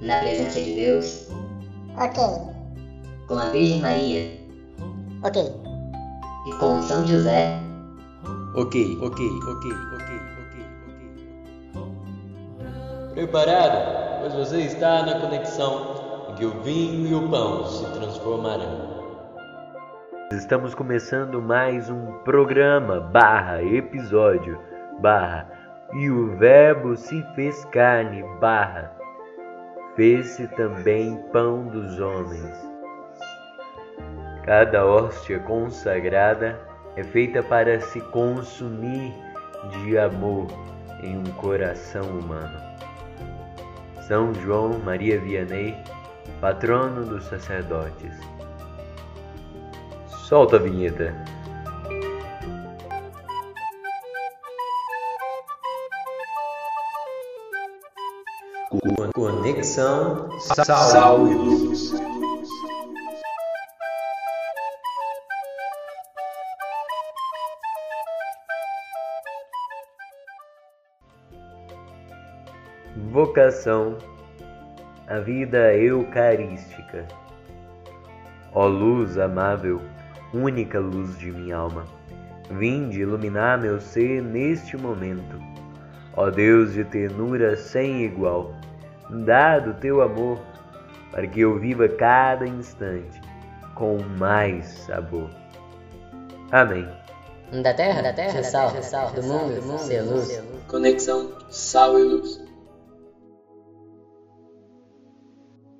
na presença de Deus, Ok. com a Virgem Maria Ok. e com São José, Ok, ok, ok, ok, ok, ok. Preparado? Pois você está na conexão em que o vinho e o pão se transformarão. Estamos começando mais um programa barra episódio barra e o verbo se fez carne barra fez-se também pão dos homens. Cada hóstia consagrada é feita para se consumir de amor em um coração humano. São João Maria Vianney, patrono dos sacerdotes. Solta a vinheta. Conexão Saúde. Vocação a vida eucarística. Ó luz amável, única luz de minha alma, vinde iluminar meu ser neste momento. Ó Deus de ternura sem igual, dá do teu amor, para que eu viva cada instante com mais sabor. Amém. Da terra, da terra, sal, sal, do mundo, do mundo, ser luz. Conexão Sal e Luz.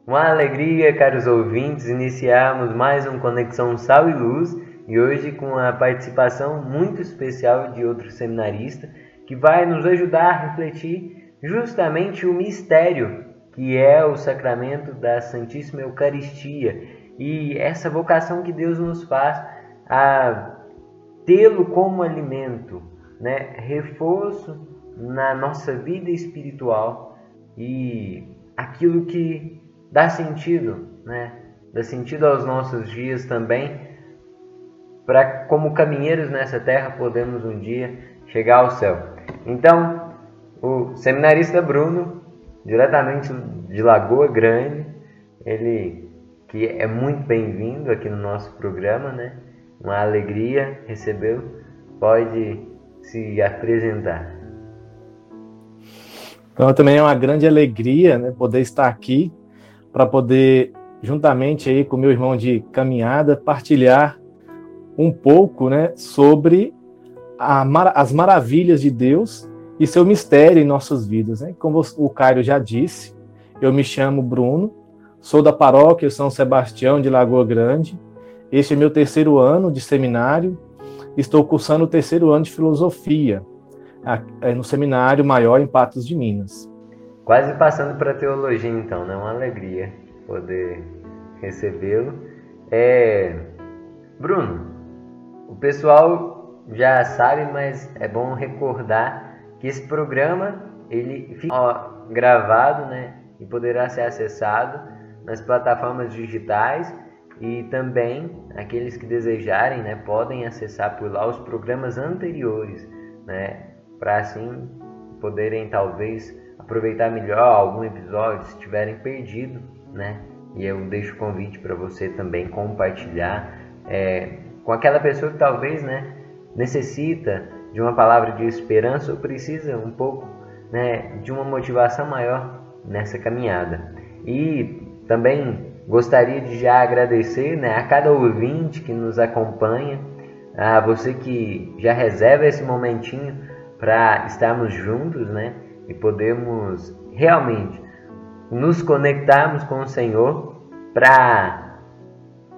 Uma alegria, caros ouvintes, iniciarmos mais um Conexão Sal e Luz e hoje com a participação muito especial de outro seminarista que vai nos ajudar a refletir justamente o mistério que é o sacramento da Santíssima Eucaristia e essa vocação que Deus nos faz a tê-lo como alimento, né? reforço na nossa vida espiritual e aquilo que dá sentido, né? dá sentido aos nossos dias também, para como caminheiros nessa terra podemos um dia chegar ao céu. Então, o seminarista Bruno, diretamente de Lagoa Grande, ele que é muito bem-vindo aqui no nosso programa, né? Uma alegria recebê-lo. Pode se apresentar. Então também é uma grande alegria né, poder estar aqui para poder, juntamente aí com meu irmão de caminhada, partilhar um pouco né, sobre a, as maravilhas de Deus e seu mistério em nossas vidas. Né? Como o Caio já disse, eu me chamo Bruno, sou da paróquia São Sebastião de Lagoa Grande. Este é meu terceiro ano de seminário. Estou cursando o terceiro ano de filosofia no seminário maior em Patos de Minas. Quase passando para teologia, então, né? Uma alegria poder recebê-lo. É... Bruno, o pessoal já sabe, mas é bom recordar que esse programa ele fica ó, gravado, né? E poderá ser acessado nas plataformas digitais e também aqueles que desejarem, né, podem acessar por lá os programas anteriores, né, para assim poderem talvez aproveitar melhor algum episódio se tiverem perdido, né? E eu deixo o convite para você também compartilhar é, com aquela pessoa que talvez, né, necessita de uma palavra de esperança ou precisa um pouco, né, de uma motivação maior nessa caminhada. E também gostaria de já agradecer, né, a cada ouvinte que nos acompanha, a você que já reserva esse momentinho para estarmos juntos, né? E podermos realmente nos conectarmos com o Senhor para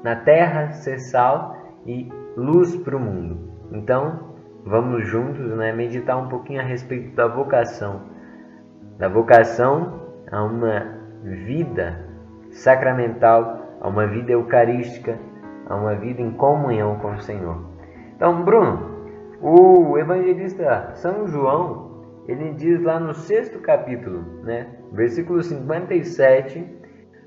na terra ser sal e luz para o mundo. Então, vamos juntos, né, meditar um pouquinho a respeito da vocação, da vocação a uma vida sacramental, a uma vida eucarística, a uma vida em comunhão com o Senhor. Então, Bruno, o evangelista São João, ele diz lá no sexto capítulo, né, versículo 57,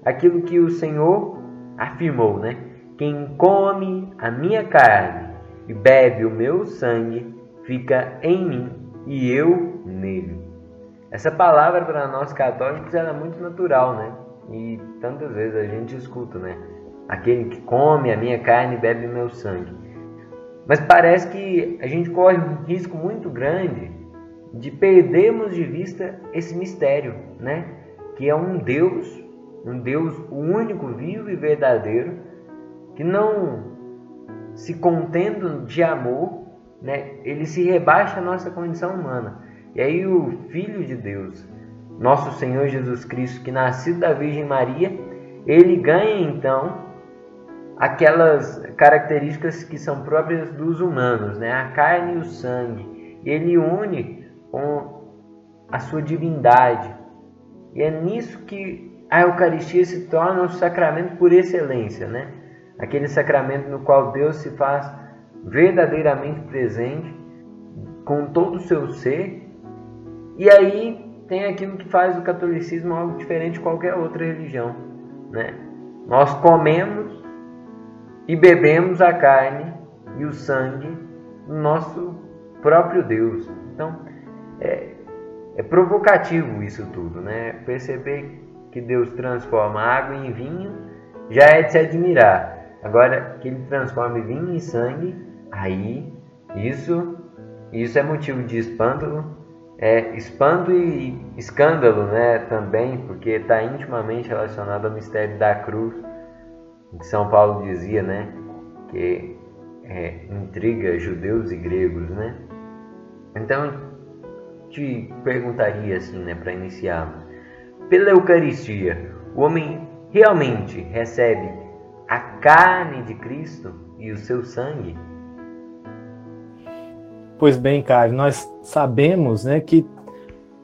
aquilo que o Senhor afirmou, né? Quem come a minha carne bebe o meu sangue fica em mim e eu nele. essa palavra para nós católicos ela é muito natural, né? E tantas vezes a gente escuta, né? Aquele que come a minha carne bebe meu sangue. Mas parece que a gente corre um risco muito grande de perdermos de vista esse mistério, né? Que é um Deus, um Deus único, vivo e verdadeiro, que não se contendo de amor, né? Ele se rebaixa à nossa condição humana. E aí o Filho de Deus, nosso Senhor Jesus Cristo, que nascido da Virgem Maria, ele ganha então aquelas características que são próprias dos humanos, né? A carne e o sangue. E ele une com a sua divindade. E é nisso que a Eucaristia se torna um sacramento por excelência, né? Aquele sacramento no qual Deus se faz verdadeiramente presente com todo o seu ser. E aí tem aquilo que faz o catolicismo algo diferente de qualquer outra religião, né? Nós comemos e bebemos a carne e o sangue do nosso próprio Deus. Então, é, é provocativo isso tudo, né? Perceber que Deus transforma água em vinho já é de se admirar. Agora que ele transforma vinho em sangue, aí isso isso é motivo de espanto, é espanto e escândalo, né? Também porque está intimamente relacionado ao mistério da cruz, que São Paulo dizia, né? Que é, intriga judeus e gregos, né? Então te perguntaria assim, né, para iniciarmos. Pela Eucaristia, o homem realmente recebe a carne de Cristo e o seu sangue? Pois bem, Caio, nós sabemos, né, que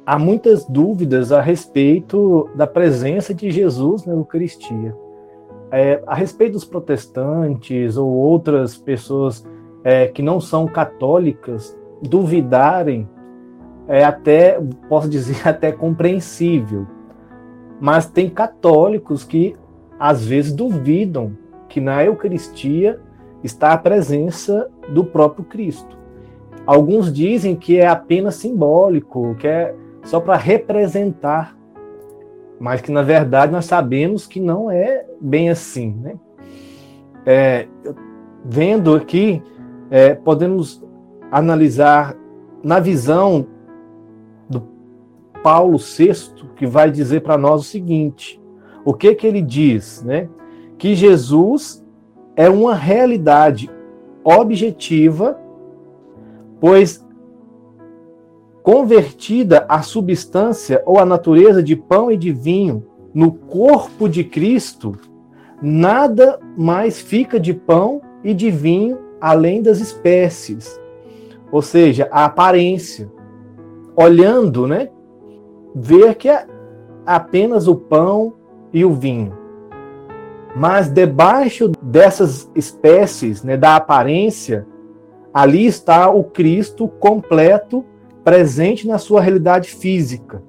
há muitas dúvidas a respeito da presença de Jesus na Eucaristia. É, a respeito dos protestantes ou outras pessoas é, que não são católicas duvidarem é até, posso dizer, até compreensível. Mas tem católicos que às vezes duvidam que na Eucaristia está a presença do próprio Cristo. Alguns dizem que é apenas simbólico, que é só para representar, mas que na verdade nós sabemos que não é bem assim. Né? É, vendo aqui, é, podemos analisar na visão Paulo VI, que vai dizer para nós o seguinte: o que que ele diz, né? Que Jesus é uma realidade objetiva, pois convertida a substância ou a natureza de pão e de vinho no corpo de Cristo, nada mais fica de pão e de vinho além das espécies, ou seja, a aparência. Olhando, né, ver que é apenas o pão e o vinho. Mas debaixo dessas espécies, né, da aparência, ali está o Cristo completo, presente na sua realidade física,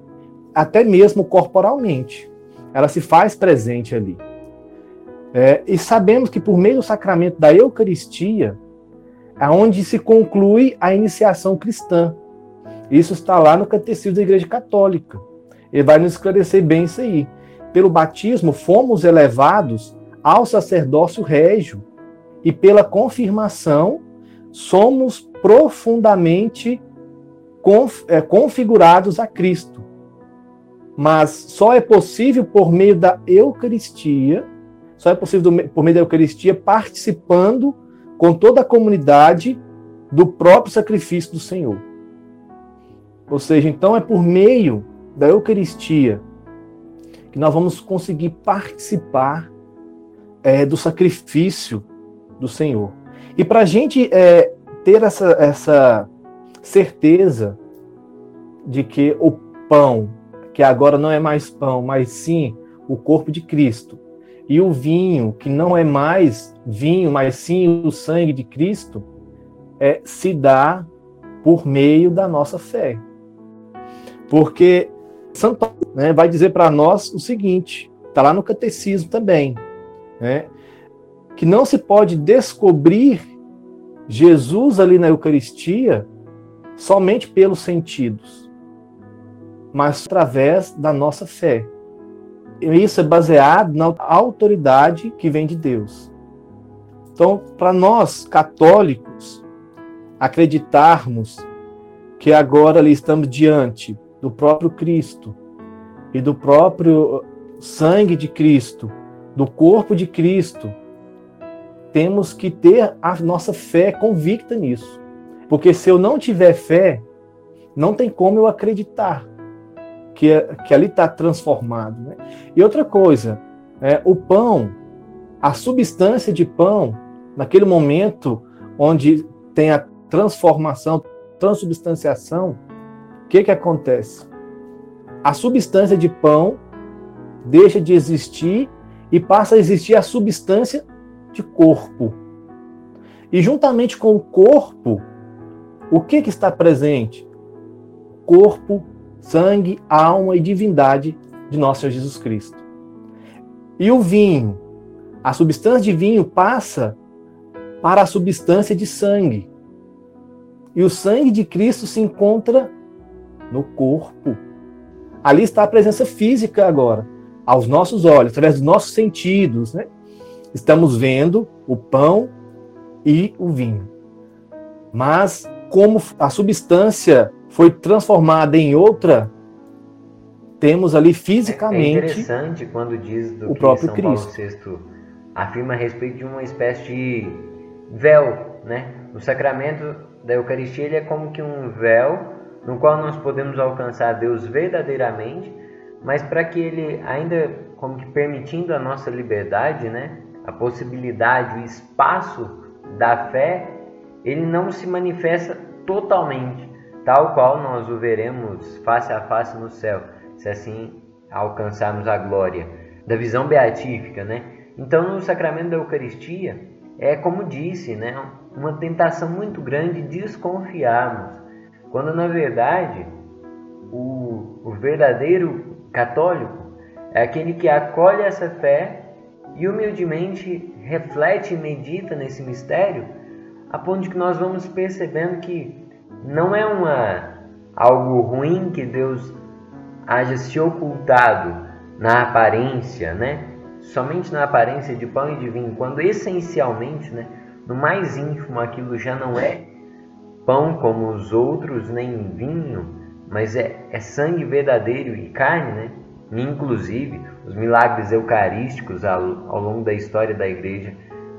até mesmo corporalmente. Ela se faz presente ali. É, e sabemos que por meio do sacramento da Eucaristia, é onde se conclui a iniciação cristã. Isso está lá no Catecismo da Igreja Católica. Ele vai nos esclarecer bem isso aí. Pelo batismo, fomos elevados ao sacerdócio régio e pela confirmação, somos profundamente é, configurados a Cristo. Mas só é possível por meio da Eucaristia, só é possível por meio da Eucaristia participando com toda a comunidade do próprio sacrifício do Senhor. Ou seja, então é por meio da Eucaristia que nós vamos conseguir participar é, do sacrifício do Senhor. E para a gente é, ter essa, essa certeza de que o pão, que agora não é mais pão, mas sim o corpo de Cristo, e o vinho, que não é mais vinho, mas sim o sangue de Cristo, é, se dá por meio da nossa fé. Porque Santo né, vai dizer para nós o seguinte, está lá no catecismo também, né, que não se pode descobrir Jesus ali na Eucaristia somente pelos sentidos. mas através da nossa fé. E isso é baseado na autoridade que vem de Deus. Então, para nós católicos acreditarmos que agora ali estamos diante do próprio Cristo e do próprio sangue de Cristo, do corpo de Cristo, temos que ter a nossa fé convicta nisso. Porque se eu não tiver fé, não tem como eu acreditar que, que ali está transformado. Né? E outra coisa, é, o pão, a substância de pão, naquele momento onde tem a transformação, transubstanciação, que, que acontece? A substância de pão deixa de existir e passa a existir a substância de corpo. E juntamente com o corpo, o que, que está presente? Corpo, sangue, alma e divindade de nosso Senhor Jesus Cristo. E o vinho, a substância de vinho passa para a substância de sangue. E o sangue de Cristo se encontra no corpo. Ali está a presença física agora, aos nossos olhos, através dos nossos sentidos, né? Estamos vendo o pão e o vinho. Mas como a substância foi transformada em outra, temos ali fisicamente. É interessante quando diz do o que próprio São Cristo. Paulo VI afirma a respeito de uma espécie de véu, né? O sacramento da Eucaristia ele é como que um véu no qual nós podemos alcançar Deus verdadeiramente, mas para que ele ainda como que permitindo a nossa liberdade, né? A possibilidade, o espaço da fé, ele não se manifesta totalmente, tal qual nós o veremos face a face no céu, se assim alcançarmos a glória da visão beatífica, né? Então, no sacramento da Eucaristia, é como disse, né, uma tentação muito grande desconfiarmos, quando na verdade o, o verdadeiro católico é aquele que acolhe essa fé e humildemente reflete e medita nesse mistério, a ponto de que nós vamos percebendo que não é uma algo ruim que Deus haja se ocultado na aparência, né? Somente na aparência de pão e de vinho, quando essencialmente, né, no mais íntimo aquilo já não é pão como os outros, nem vinho, mas é, é sangue verdadeiro e carne, né? Inclusive, os milagres eucarísticos ao, ao longo da história da igreja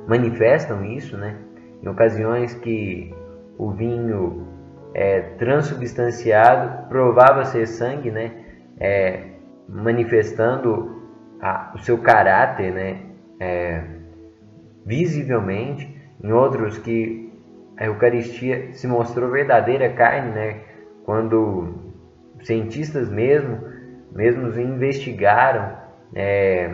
manifestam isso, né? Em ocasiões que o vinho é, transubstanciado provava ser sangue, né? É, manifestando a, o seu caráter, né? É, visivelmente. Em outros que a Eucaristia se mostrou verdadeira carne, né? Quando cientistas mesmo, mesmo investigaram é,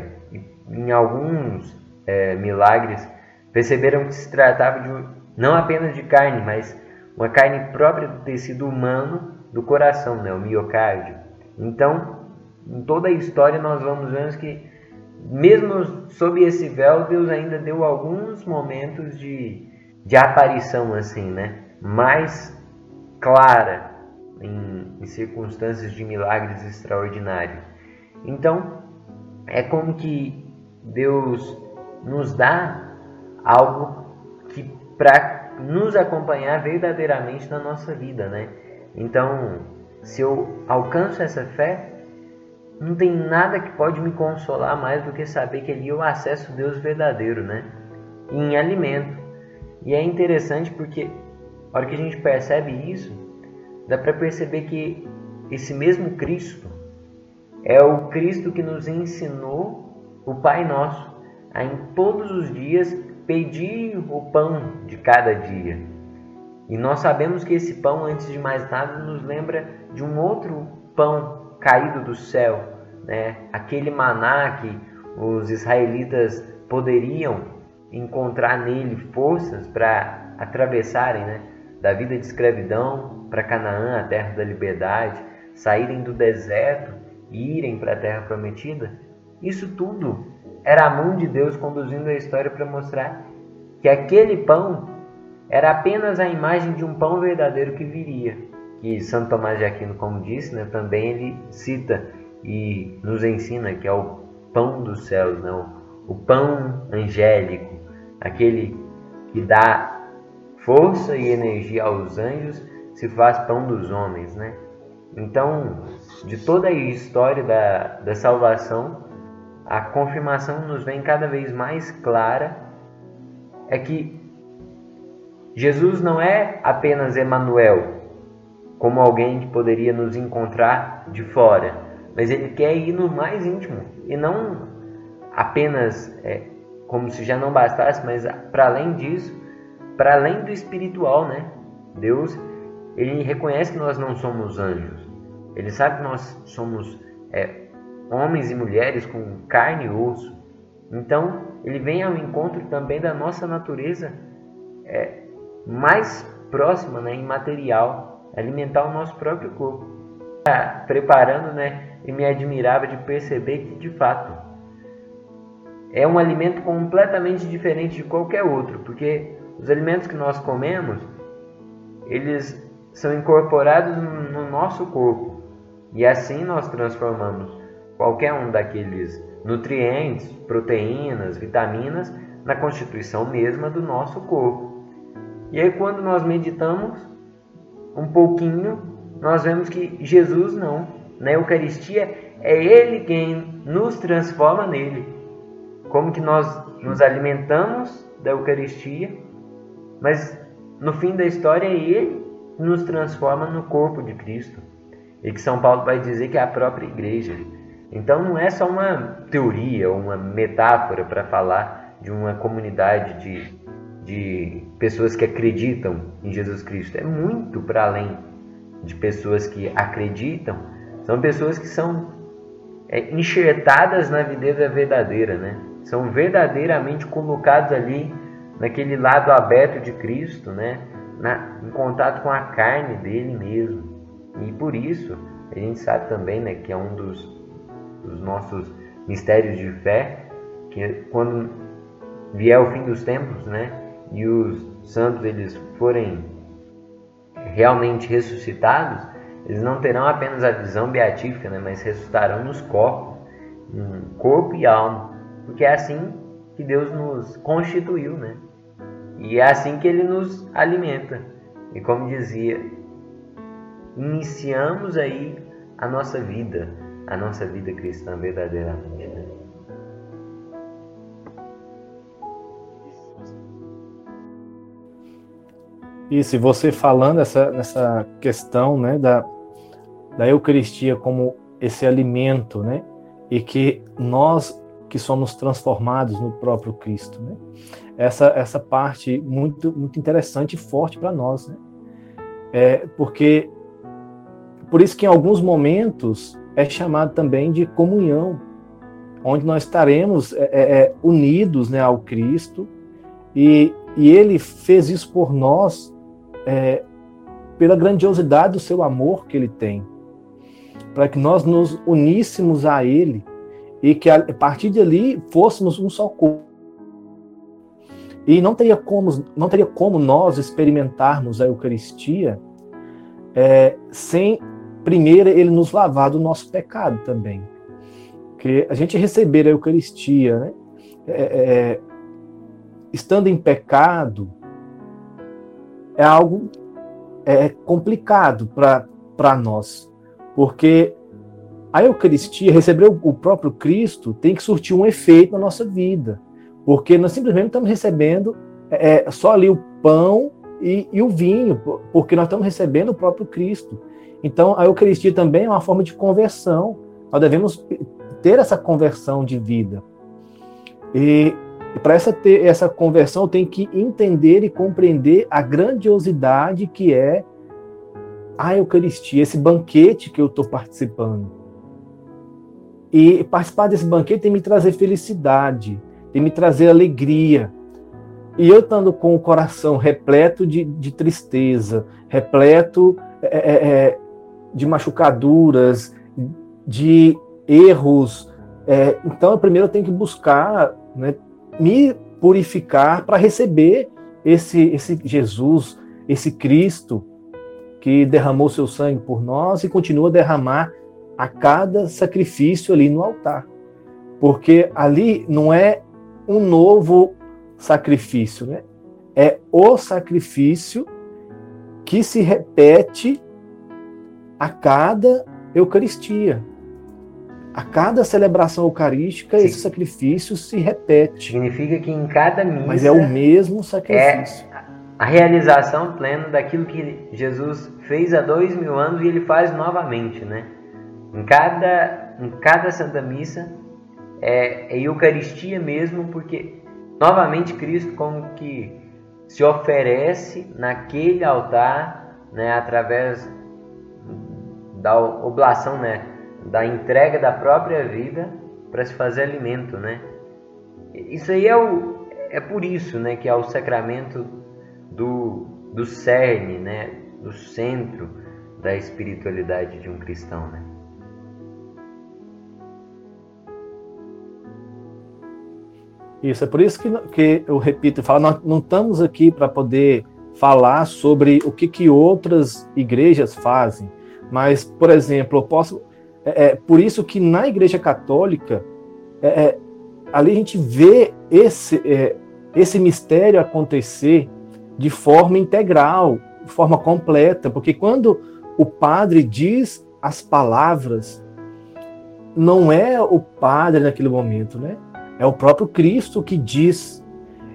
em alguns é, milagres perceberam que se tratava de não apenas de carne, mas uma carne própria do tecido humano do coração, né, o miocárdio. Então, em toda a história nós vamos vendo que mesmo sob esse véu, Deus ainda deu alguns momentos de, de aparição assim, né, mais clara em, em circunstâncias de milagres extraordinários. Então, é como que Deus nos dá algo que para nos acompanhar verdadeiramente na nossa vida, né? Então, se eu alcanço essa fé, não tem nada que pode me consolar mais do que saber que ali eu acesso Deus verdadeiro, né? Em alimento. E é interessante porque a hora que a gente percebe isso, dá para perceber que esse mesmo Cristo é o Cristo que nos ensinou o Pai Nosso a em todos os dias pedir o pão de cada dia. E nós sabemos que esse pão, antes de mais nada, nos lembra de um outro pão caído do céu, né? aquele maná que os israelitas poderiam encontrar nele forças para atravessarem né? da vida de escravidão para Canaã, a terra da liberdade, saírem do deserto e irem para a terra prometida. Isso tudo era a mão de Deus conduzindo a história para mostrar que aquele pão era apenas a imagem de um pão verdadeiro que viria, que Santo Tomás de Aquino, como disse, né, também ele cita e nos ensina que é o pão dos céus, né, o pão angélico, aquele que dá força e energia aos anjos, se faz pão dos homens, né? Então, de toda a história da, da salvação, a confirmação nos vem cada vez mais clara é que Jesus não é apenas Emanuel, como alguém que poderia nos encontrar de fora, mas ele quer ir no mais íntimo e não apenas é, como se já não bastasse, mas para além disso, para além do espiritual, né? Deus ele reconhece que nós não somos anjos, ele sabe que nós somos é, homens e mulheres com carne e osso. Então ele vem ao encontro também da nossa natureza é, mais próxima, né, imaterial, alimentar o nosso próprio corpo. Ah, preparando, né, e me admirava de perceber que de fato é um alimento completamente diferente de qualquer outro, porque os alimentos que nós comemos, eles são incorporados no nosso corpo e assim nós transformamos qualquer um daqueles nutrientes, proteínas, vitaminas na constituição mesma do nosso corpo. E aí, quando nós meditamos um pouquinho, nós vemos que Jesus não. Na Eucaristia, é Ele quem nos transforma nele. Como que nós nos alimentamos da Eucaristia, mas no fim da história, Ele nos transforma no corpo de Cristo. E que São Paulo vai dizer que é a própria igreja. Então não é só uma teoria, uma metáfora para falar de uma comunidade de de pessoas que acreditam em Jesus Cristo. É muito para além de pessoas que acreditam. São pessoas que são é, enxertadas na videira verdadeira, né? São verdadeiramente colocados ali naquele lado aberto de Cristo, né? Na, em contato com a carne dele mesmo. E por isso a gente sabe também, né, que é um dos, dos nossos mistérios de fé, que quando vier o fim dos tempos, né, e os santos eles forem realmente ressuscitados, eles não terão apenas a visão beatífica, né, mas ressuscitarão nos corpos, corpo e alma, porque é assim que Deus nos constituiu, né? E é assim que Ele nos alimenta. E como dizia, iniciamos aí a nossa vida, a nossa vida cristã verdadeiramente. Né? E se você falando essa, nessa questão né, da, da Eucaristia como esse alimento, né, e que nós que somos transformados no próprio Cristo, né, essa, essa parte muito, muito interessante e forte para nós, né, é, porque por isso que em alguns momentos é chamado também de comunhão, onde nós estaremos é, é, é unidos né, ao Cristo e, e Ele fez isso por nós é, pela grandiosidade do seu amor que ele tem, para que nós nos uníssemos a ele e que a partir dali fôssemos um só corpo. E não teria como, não teria como nós experimentarmos a Eucaristia é, sem primeiro ele nos lavar do nosso pecado também. Porque a gente receber a Eucaristia, né, é, é, estando em pecado, é algo é, complicado para nós, porque a Eucaristia, receber o, próprio Cristo, tem que surtir um efeito na nossa vida, porque nós simplesmente estamos recebendo é, é, só ali o pão e, e o vinho, porque nós estamos recebendo o próprio Cristo. Então, a Eucaristia também é uma forma de conversão. Nós devemos ter essa conversão de vida. E e para essa, essa conversão, eu tenho que entender e compreender a grandiosidade que é a Eucaristia, esse banquete que eu estou participando. E participar desse banquete tem me trazer felicidade, tem me trazer alegria. E eu estando com o coração repleto de, de tristeza, repleto é, é, é de machucaduras, de erros, é, então eu primeiro tenho que buscar né, me purificar para receber esse, esse Jesus, esse Cristo que derramou seu sangue por nós e continua a derramar a cada sacrifício ali no altar. Porque ali não é um novo sacrifício, né? É o sacrifício que se repete a cada Eucaristia. A cada celebração eucarística, Sim. esse sacrifício se repete. Significa que em cada missa. Mas é o mesmo sacrifício. É a realização plena daquilo que Jesus fez há dois mil anos e ele faz novamente, né? Em cada, em cada Santa Missa é, é Eucaristia mesmo, porque novamente Cristo como que se oferece naquele altar, né, através da oblação, né, da entrega da própria vida para se fazer alimento, né? Isso aí é o é por isso, né, que é o sacramento do do cerne, né, do centro da espiritualidade de um cristão, né? Isso, é por isso que, que eu repito, falo, nós não estamos aqui para poder falar sobre o que, que outras igrejas fazem, mas, por exemplo, eu posso. É, é por isso que na Igreja Católica, é, é ali a gente vê esse, é, esse mistério acontecer de forma integral, de forma completa, porque quando o padre diz as palavras, não é o padre naquele momento, né? É o próprio Cristo que diz.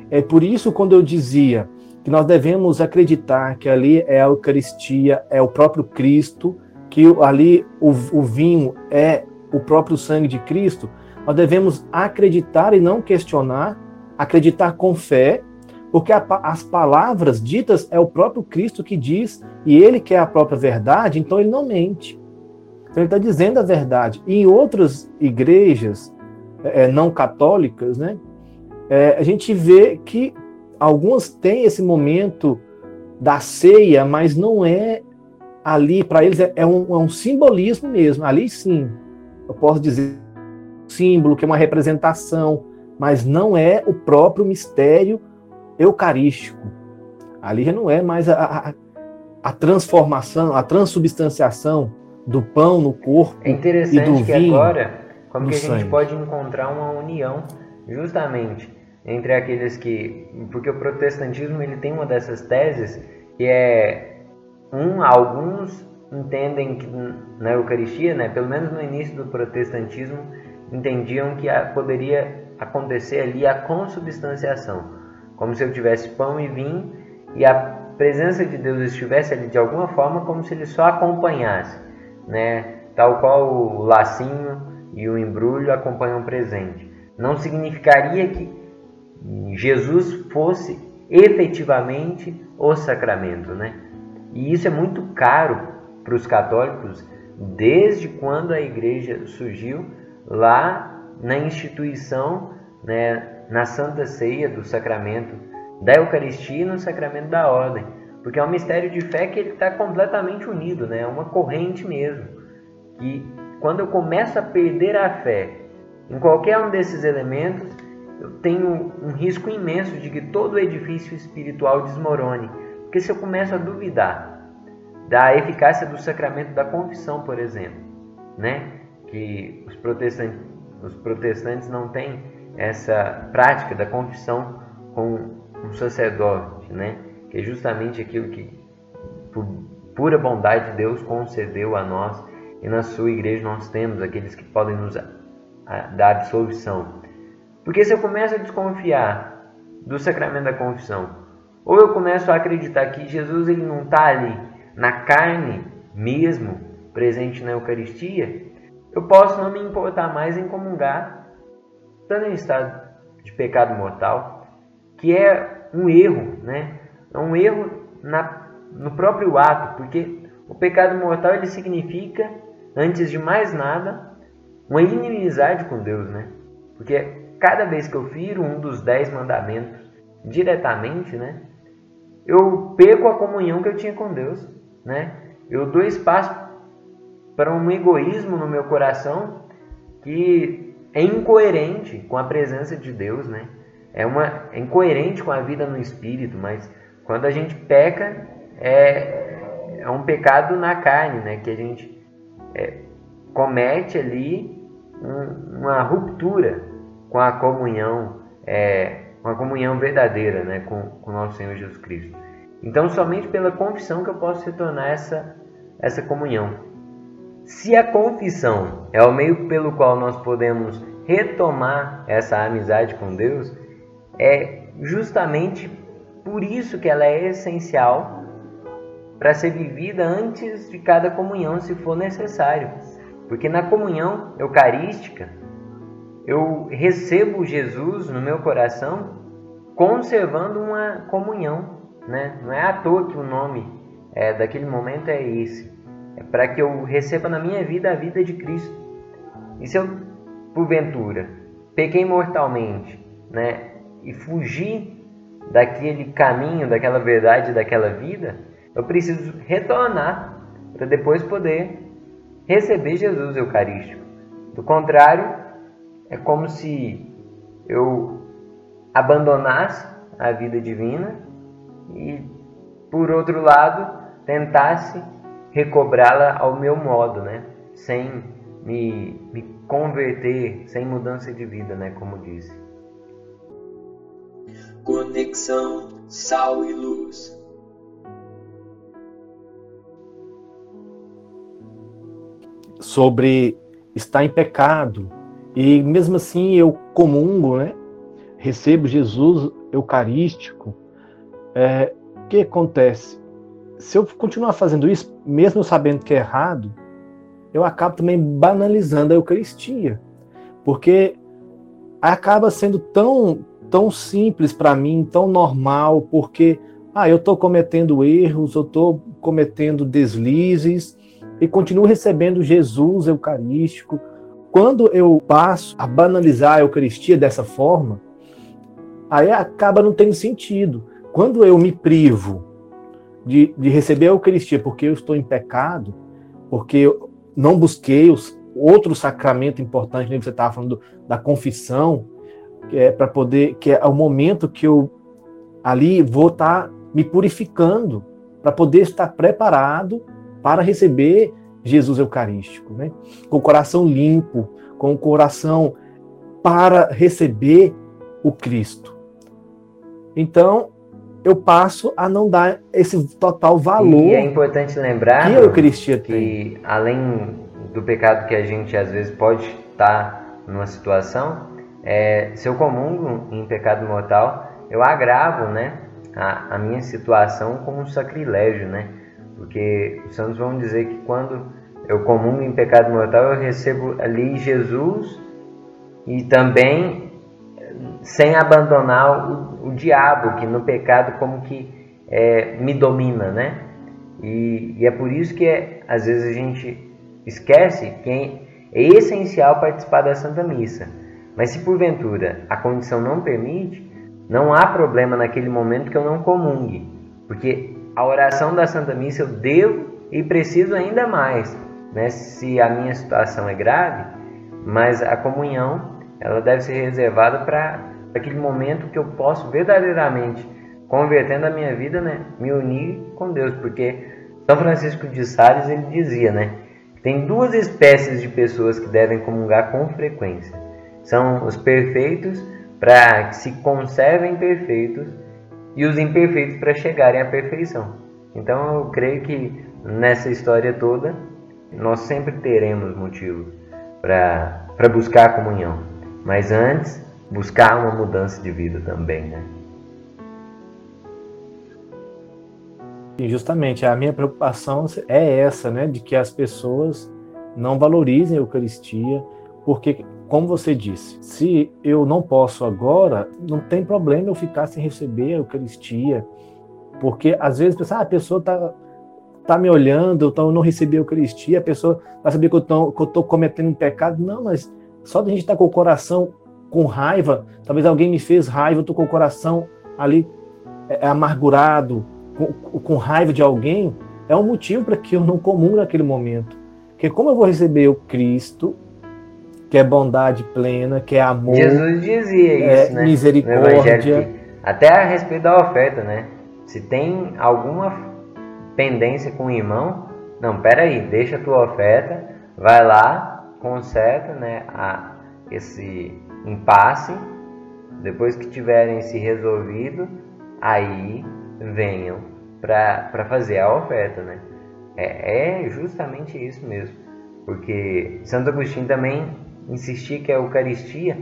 É por isso quando eu dizia que nós devemos acreditar que ali é a Eucaristia, é o próprio Cristo, que ali o, o vinho é o próprio sangue de Cristo, nós devemos acreditar e não questionar, acreditar com fé, porque a, as palavras ditas é o próprio Cristo que diz, e ele que é a própria verdade, então ele não mente. Então ele está dizendo a verdade. E em outras igrejas, é, não católicas, né, é, a gente vê que algumas têm esse momento da ceia, mas não é ali, para eles é, é, um, é um simbolismo mesmo. Ali sim, eu posso dizer símbolo, que é uma representação, mas não é o próprio mistério eucarístico. Ali já não é mais a, a, a transformação, a transubstanciação do pão no corpo é interessante e do que vinho. Agora como que a sangue. gente pode encontrar uma união justamente entre aqueles que porque o protestantismo ele tem uma dessas teses que é um alguns entendem que na Eucaristia, né, pelo menos no início do protestantismo, entendiam que poderia acontecer ali a consubstanciação, como se eu tivesse pão e vinho e a presença de Deus estivesse ali de alguma forma como se ele só acompanhasse, né, tal qual o lacinho e o embrulho acompanham o presente. Não significaria que Jesus fosse efetivamente o sacramento, né? E isso é muito caro para os católicos desde quando a igreja surgiu lá na instituição, né, na Santa Ceia do sacramento da Eucaristia e no sacramento da ordem, porque é um mistério de fé que ele está completamente unido, né? É uma corrente mesmo que quando eu começo a perder a fé em qualquer um desses elementos, eu tenho um risco imenso de que todo o edifício espiritual desmorone. Porque se eu começo a duvidar da eficácia do sacramento da confissão, por exemplo, né? que os protestantes, os protestantes não têm essa prática da confissão com um sacerdote, né? que é justamente aquilo que, por pura bondade de Deus, concedeu a nós e na sua igreja nós temos aqueles que podem nos dar absolvição. Porque se eu começo a desconfiar do sacramento da confissão, ou eu começo a acreditar que Jesus ele não está ali na carne mesmo, presente na Eucaristia, eu posso não me importar mais em comungar, estando em estado de pecado mortal, que é um erro, né? É um erro na, no próprio ato, porque o pecado mortal ele significa antes de mais nada, uma inimizade com Deus, né? Porque cada vez que eu firo um dos dez mandamentos diretamente, né? Eu perco a comunhão que eu tinha com Deus, né? Eu dou espaço para um egoísmo no meu coração que é incoerente com a presença de Deus, né? É, uma, é incoerente com a vida no Espírito, mas quando a gente peca, é, é um pecado na carne, né? Que a gente é, comete ali um, uma ruptura com a comunhão, é, uma comunhão verdadeira, né? Com, com nosso Senhor Jesus Cristo. Então, somente pela confissão que eu posso retornar essa, essa comunhão. Se a confissão é o meio pelo qual nós podemos retomar essa amizade com Deus, é justamente por isso que ela é essencial para ser vivida antes de cada comunhão, se for necessário. Porque na comunhão eucarística, eu recebo Jesus no meu coração conservando uma comunhão né? Não é à toa que o nome é, daquele momento é esse. É para que eu receba na minha vida a vida de Cristo. E se eu, porventura, pequei mortalmente, né? E fugi daquele caminho, daquela verdade, daquela vida, eu preciso retornar para depois poder receber Jesus Eucarístico. Do contrário, é como se eu abandonasse a vida divina e, por outro lado, tentasse recobrá-la ao meu modo, né? Sem me, me converter, sem mudança de vida, né? Como disse. Conexão Sal e Luz. Sobre estar em pecado e mesmo assim eu comungo, né? Recebo Jesus eucarístico é, o que acontece? Se eu continuar fazendo isso, mesmo sabendo que é errado, eu acabo também banalizando a Eucaristia, porque acaba sendo tão tão simples para mim, tão normal, porque ah, eu estou cometendo erros, eu estou cometendo deslizes e continuo recebendo Jesus Eucarístico. Quando eu passo a banalizar a Eucaristia dessa forma, aí acaba não tendo sentido. Quando eu me privo de, de receber a Eucaristia porque eu estou em pecado, porque eu não busquei os, outro sacramento importante, nem você estava falando da confissão, que é para poder, que é o momento que eu ali vou estar tá me purificando para poder estar preparado para receber Jesus Eucarístico, né? Com o coração limpo, com o coração para receber o Cristo. Então, eu passo a não dar esse total valor. E é importante lembrar que a Eucaristia que, tem. além do pecado que a gente às vezes pode estar numa situação, é, se eu comungo em pecado mortal, eu agravo né, a, a minha situação com um sacrilégio, né? Porque os santos vão dizer que quando eu comungo em pecado mortal, eu recebo ali Jesus e também sem abandonar o, o diabo, que no pecado como que é, me domina, né? E, e, é por isso que é, às vezes a gente esquece que é essencial participar da Santa Missa. Mas se porventura a condição não permite, não há problema naquele momento que eu não comungue, porque a oração da Santa Missa eu devo e preciso ainda mais, né? Se a minha situação é grave, mas a comunhão ela deve ser reservada para aquele momento que eu posso verdadeiramente, convertendo a minha vida, né, me unir com Deus, porque São Francisco de Sales ele dizia, né, tem duas espécies de pessoas que devem comungar com frequência. São os perfeitos para que se conservem perfeitos e os imperfeitos para chegarem à perfeição. Então eu creio que nessa história toda nós sempre teremos motivo para buscar a comunhão. Mas antes, buscar uma mudança de vida também, né? E justamente a minha preocupação é essa, né, de que as pessoas não valorizem a Eucaristia, porque, como você disse, se eu não posso agora, não tem problema eu ficar sem receber a Eucaristia, porque às vezes ah, a pessoa está tá me olhando, então eu não recebi a Eucaristia, a pessoa vai saber que eu estou cometendo um pecado. Não, mas só de a gente estar tá com o coração com raiva, talvez alguém me fez raiva, eu estou com o coração ali é, é, amargurado, com, com raiva de alguém, é um motivo para que eu não comungo naquele momento. Porque como eu vou receber o Cristo, que é bondade plena, que é amor, Jesus dizia é, isso, né? misericórdia. até a respeito da oferta, né? Se tem alguma pendência com o irmão, não, peraí, deixa a tua oferta, vai lá, conserta né, a, esse impasse, depois que tiverem se resolvido, aí venham para fazer a oferta, né? É, é justamente isso mesmo, porque Santo Agostinho também insistia que a Eucaristia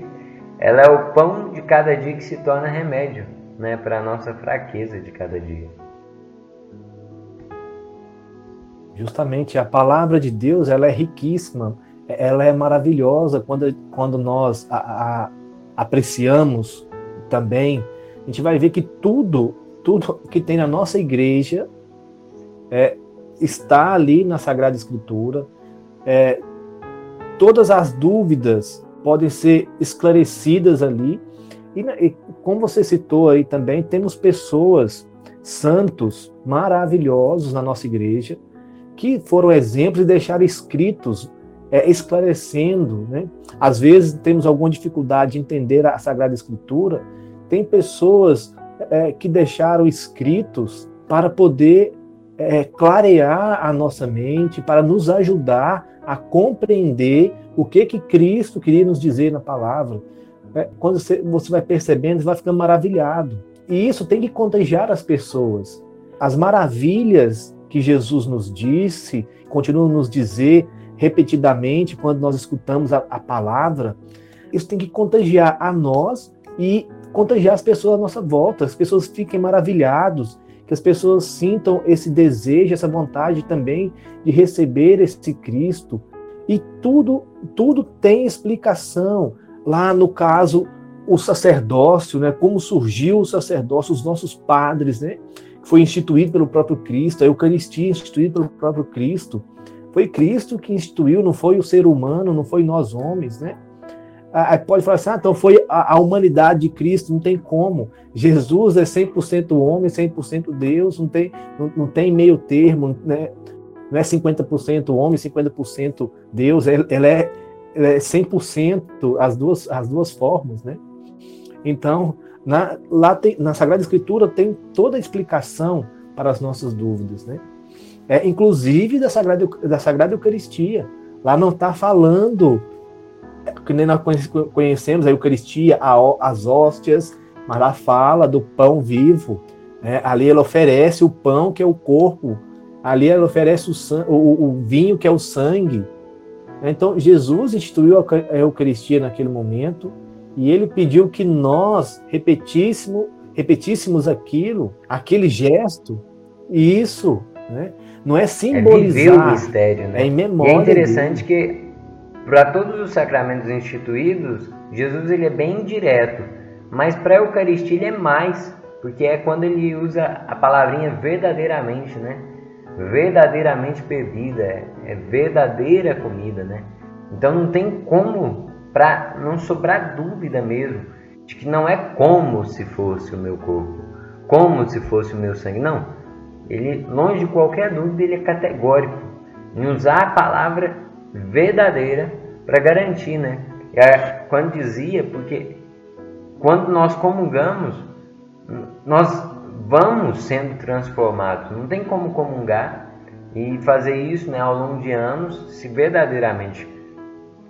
ela é o pão de cada dia que se torna remédio, né, para a nossa fraqueza de cada dia. Justamente a palavra de Deus ela é riquíssima, ela é maravilhosa quando, quando nós a, a, apreciamos também. A gente vai ver que tudo, tudo que tem na nossa igreja é, está ali na Sagrada Escritura. É, todas as dúvidas podem ser esclarecidas ali. E, e, como você citou aí também, temos pessoas, santos, maravilhosos na nossa igreja, que foram exemplos e deixaram escritos, é, esclarecendo. Né? Às vezes temos alguma dificuldade de entender a Sagrada Escritura. Tem pessoas é, que deixaram escritos para poder é, clarear a nossa mente, para nos ajudar a compreender o que que Cristo queria nos dizer na palavra. É, quando você, você vai percebendo, você vai ficando maravilhado. E isso tem que contagiar as pessoas. As maravilhas que Jesus nos disse, continua a nos dizer repetidamente quando nós escutamos a, a palavra, isso tem que contagiar a nós e contagiar as pessoas à nossa volta, as pessoas fiquem maravilhados, que as pessoas sintam esse desejo, essa vontade também de receber esse Cristo. E tudo, tudo tem explicação. Lá no caso, o sacerdócio, né? Como surgiu o sacerdócio, os nossos padres, né? foi instituído pelo próprio Cristo, a Eucaristia instituída pelo próprio Cristo. Foi Cristo que instituiu, não foi o ser humano, não foi nós homens, né? Pode falar assim, ah, então foi a, a, humanidade de Cristo, não tem como. Jesus é 100% homem, 100% Deus, não tem, não, não tem meio termo, né? não é 50% homem, 50% Deus, ela é, ela é 100% as duas, as duas formas, né? Então, na, lá tem, na Sagrada Escritura tem toda a explicação para as nossas dúvidas, né? É, inclusive da Sagrada, da Sagrada Eucaristia. Lá não está falando, é, que nem nós conhecemos a Eucaristia, a, as hóstias, mas lá fala do pão vivo. Né? Ali ela oferece o pão, que é o corpo. Ali ela oferece o, o, o vinho, que é o sangue. Então, Jesus instituiu a Eucaristia naquele momento e ele pediu que nós repetíssemos, repetíssemos aquilo, aquele gesto, e isso, né? Não é simbolizar. É viver o mistério, né? É em memória. E é interessante dele. que para todos os sacramentos instituídos, Jesus ele é bem direto, mas para a Eucaristia ele é mais, porque é quando ele usa a palavrinha verdadeiramente, né? Verdadeiramente bebida, é, é verdadeira comida, né? Então não tem como para não sobrar dúvida mesmo de que não é como se fosse o meu corpo, como se fosse o meu sangue. Não. Ele, longe de qualquer dúvida, ele é categórico em usar a palavra verdadeira para garantir, né? É, quando dizia, porque quando nós comungamos, nós vamos sendo transformados. Não tem como comungar e fazer isso né, ao longo de anos se verdadeiramente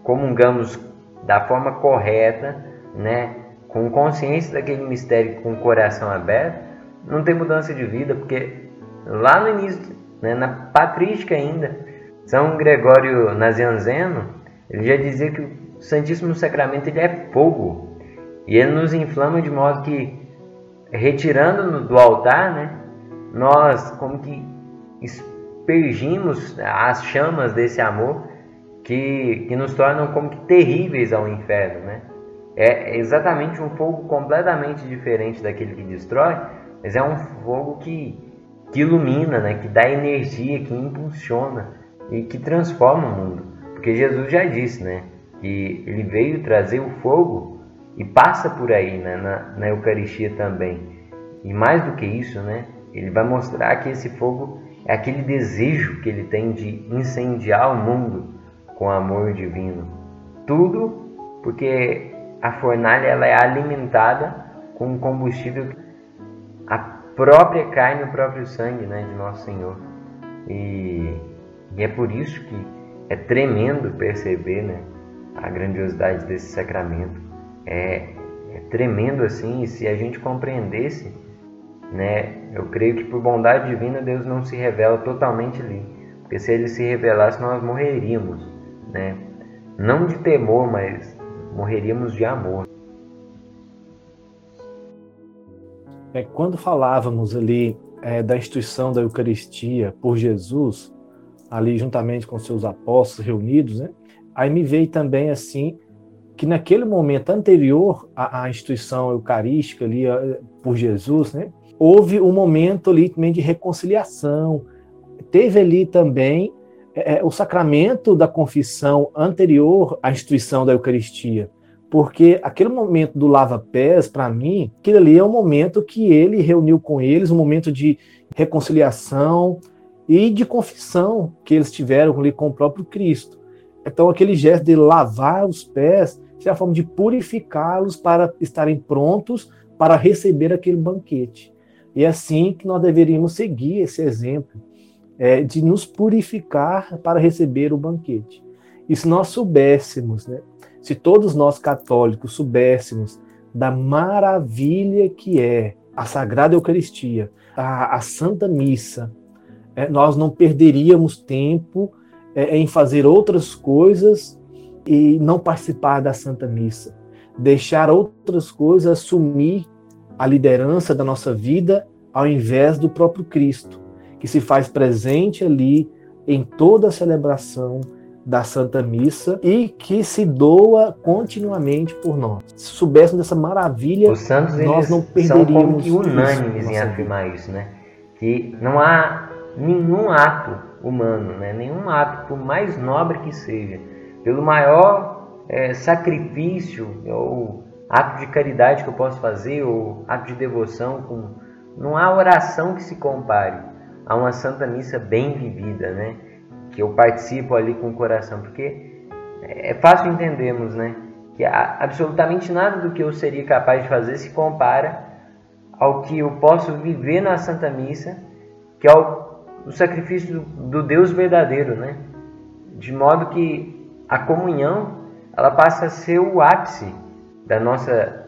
comungamos da forma correta, né, com consciência daquele mistério, com o coração aberto, não tem mudança de vida, porque lá no início, né, na patrística ainda, São Gregório Nazianzeno, ele já dizia que o Santíssimo Sacramento ele é fogo, e ele nos inflama de modo que, retirando do altar, né, nós como que espergimos as chamas desse amor que, que nos tornam como que terríveis ao inferno, né? É exatamente um fogo completamente diferente daquele que destrói, mas é um fogo que, que ilumina, né? que dá energia, que impulsiona e que transforma o mundo. Porque Jesus já disse né? que ele veio trazer o fogo e passa por aí né? na, na Eucaristia também. E mais do que isso, né? ele vai mostrar que esse fogo é aquele desejo que ele tem de incendiar o mundo com amor divino. Tudo porque a fornalha ela é alimentada com combustível a própria carne, o próprio sangue né, de nosso Senhor. E, e é por isso que é tremendo perceber né, a grandiosidade desse sacramento. É, é tremendo assim, e se a gente compreendesse, né, eu creio que por bondade divina Deus não se revela totalmente ali. Porque se ele se revelasse, nós morreríamos. Né? Não de temor, mas morreríamos de amor. É, quando falávamos ali é, da instituição da Eucaristia por Jesus, ali juntamente com seus apóstolos reunidos, né? Aí me veio também assim que naquele momento anterior à, à instituição eucarística ali por Jesus, né? Houve um momento ali também de reconciliação. Teve ali também é, o sacramento da confissão anterior à instituição da Eucaristia. Porque aquele momento do lava-pés, para mim, aquele ali é um momento que ele reuniu com eles, um momento de reconciliação e de confissão que eles tiveram ali com o próprio Cristo. Então, aquele gesto de lavar os pés é a forma de purificá-los para estarem prontos para receber aquele banquete. E é assim que nós deveríamos seguir esse exemplo, é, de nos purificar para receber o banquete. E se nós soubéssemos né, se todos nós católicos soubéssemos da maravilha que é a Sagrada Eucaristia, a, a Santa Missa, nós não perderíamos tempo é, em fazer outras coisas e não participar da Santa Missa. Deixar outras coisas assumir a liderança da nossa vida ao invés do próprio Cristo, que se faz presente ali em toda a celebração da Santa Missa e que se doa continuamente por nós. Se soubéssemos dessa maravilha, Os santos, nós não perderíamos. São unânimes em afirmar isso, né? Que não há nenhum ato humano, né? nenhum ato, por mais nobre que seja, pelo maior é, sacrifício ou ato de caridade que eu posso fazer, ou ato de devoção, com... não há oração que se compare a uma Santa Missa bem vivida, né? que eu participo ali com o coração, porque é fácil entendermos, né? Que absolutamente nada do que eu seria capaz de fazer se compara ao que eu posso viver na Santa Missa, que é o, sacrifício do, do Deus verdadeiro, né? De modo que a comunhão ela passa a ser o ápice da nossa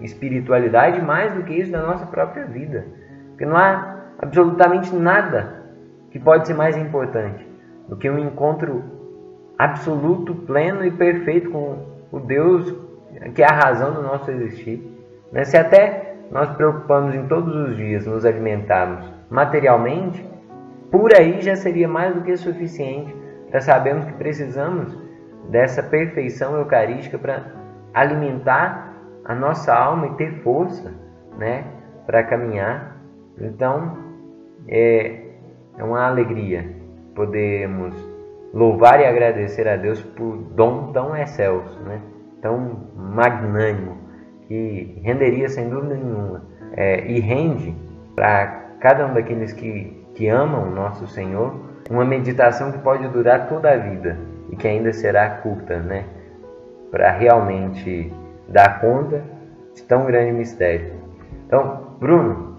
espiritualidade, mais do que isso da nossa própria vida. Porque não há absolutamente nada que pode ser mais importante do que um encontro absoluto, pleno e perfeito com o Deus que é a razão do nosso existir. Né? Se até nós preocupamos em todos os dias nos alimentarmos materialmente, por aí já seria mais do que suficiente para sabermos que precisamos dessa perfeição eucarística para alimentar a nossa alma e ter força né, para caminhar. Então, é, é uma alegria podemos louvar e agradecer a Deus por dom tão excelso, né? tão magnânimo, que renderia sem dúvida nenhuma é, e rende para cada um daqueles que, que amam nosso Senhor uma meditação que pode durar toda a vida e que ainda será curta, né? Para realmente dar conta de tão grande mistério. Então, Bruno,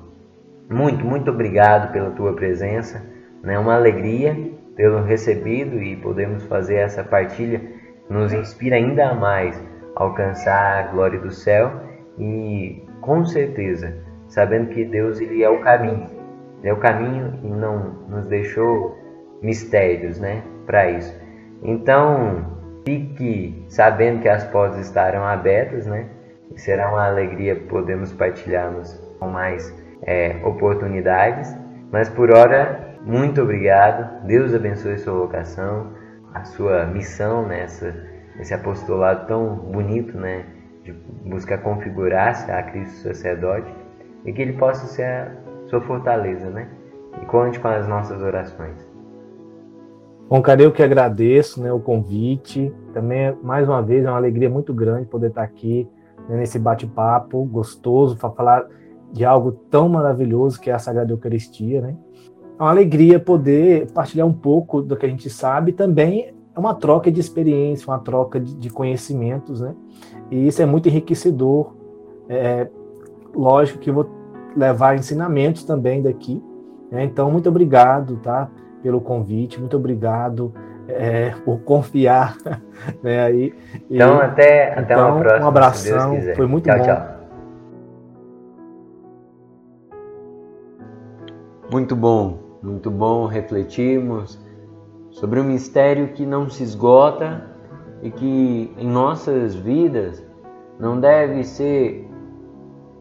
muito, muito obrigado pela tua presença. Né? uma alegria tê-lo recebido e podemos fazer essa partilha. Nos inspira ainda mais a alcançar a glória do céu e, com certeza, sabendo que Deus ele é o caminho. É o caminho e não nos deixou mistérios né, para isso. Então, fique sabendo que as portas estarão abertas, né? E será uma alegria podermos partilharmos com mais é, oportunidades. Mas por hora muito obrigado. Deus abençoe sua vocação, a sua missão nessa esse apostolado tão bonito, né, de buscar configurar-se a Cristo sacerdote e que ele possa ser sua fortaleza, né? E conte com as nossas orações. Bom, cara, eu que agradeço né, o convite. Também, mais uma vez, é uma alegria muito grande poder estar aqui né, nesse bate-papo gostoso para falar de algo tão maravilhoso que é a Sagrada Eucaristia, né? é uma alegria poder partilhar um pouco do que a gente sabe. Também é uma troca de experiência, uma troca de, de conhecimentos, né? E isso é muito enriquecedor. É, lógico que vou levar ensinamentos também daqui. Né? Então, muito obrigado, tá? pelo convite, muito obrigado é, por confiar. Né, aí, então, e, até, até então, uma próxima. Um abração, foi muito tchau, bom. Tchau. Muito bom, muito bom refletirmos sobre um mistério que não se esgota e que em nossas vidas não deve ser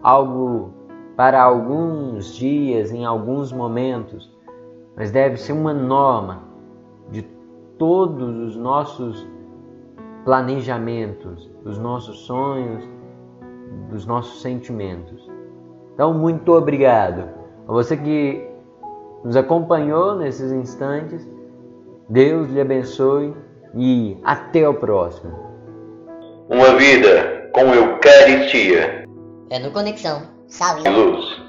algo para alguns dias, em alguns momentos, mas deve ser uma norma de todos os nossos planejamentos, dos nossos sonhos, dos nossos sentimentos. Então, muito obrigado a você que nos acompanhou nesses instantes. Deus lhe abençoe e até o próximo. Uma vida com Eucaristia É no Conexão Salve. Luz.